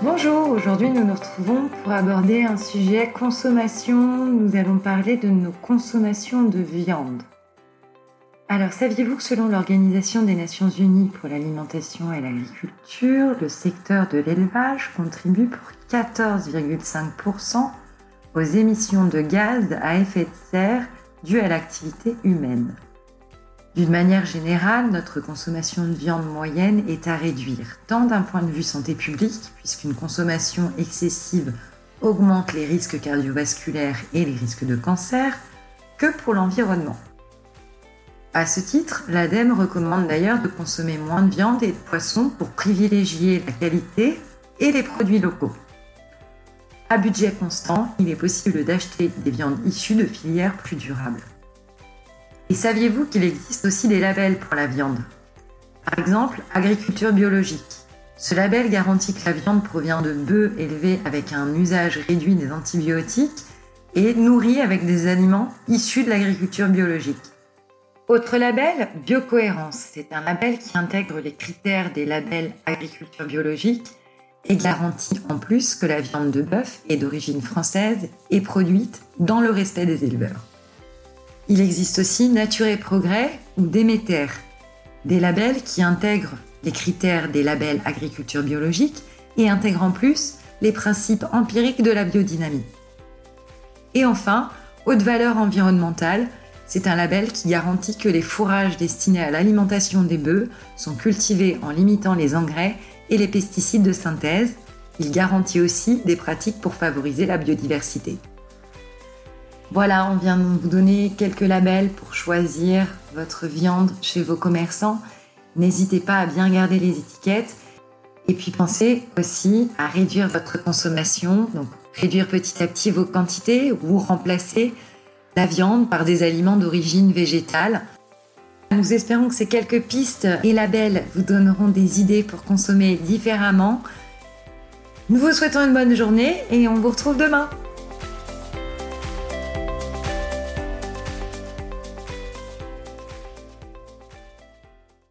Bonjour, aujourd'hui nous nous retrouvons pour aborder un sujet consommation. Nous allons parler de nos consommations de viande. Alors saviez-vous que selon l'Organisation des Nations Unies pour l'alimentation et l'agriculture, le secteur de l'élevage contribue pour 14,5% aux émissions de gaz à effet de serre dues à l'activité humaine? D'une manière générale, notre consommation de viande moyenne est à réduire, tant d'un point de vue santé publique, puisqu'une consommation excessive augmente les risques cardiovasculaires et les risques de cancer, que pour l'environnement. À ce titre, l'ADEME recommande d'ailleurs de consommer moins de viande et de poisson pour privilégier la qualité et les produits locaux. À budget constant, il est possible d'acheter des viandes issues de filières plus durables. Et saviez-vous qu'il existe aussi des labels pour la viande? Par exemple, agriculture biologique. Ce label garantit que la viande provient de bœufs élevés avec un usage réduit des antibiotiques et nourris avec des aliments issus de l'agriculture biologique. Autre label, Biocohérence. C'est un label qui intègre les critères des labels agriculture biologique et garantit en plus que la viande de bœuf est d'origine française et produite dans le respect des éleveurs. Il existe aussi Nature et Progrès ou Déméter, des labels qui intègrent les critères des labels agriculture biologique et intègrent en plus les principes empiriques de la biodynamie. Et enfin, haute valeur environnementale, c'est un label qui garantit que les fourrages destinés à l'alimentation des bœufs sont cultivés en limitant les engrais et les pesticides de synthèse. Il garantit aussi des pratiques pour favoriser la biodiversité. Voilà, on vient vous donner quelques labels pour choisir votre viande chez vos commerçants. N'hésitez pas à bien garder les étiquettes. Et puis pensez aussi à réduire votre consommation, donc réduire petit à petit vos quantités ou remplacer la viande par des aliments d'origine végétale. Nous espérons que ces quelques pistes et labels vous donneront des idées pour consommer différemment. Nous vous souhaitons une bonne journée et on vous retrouve demain.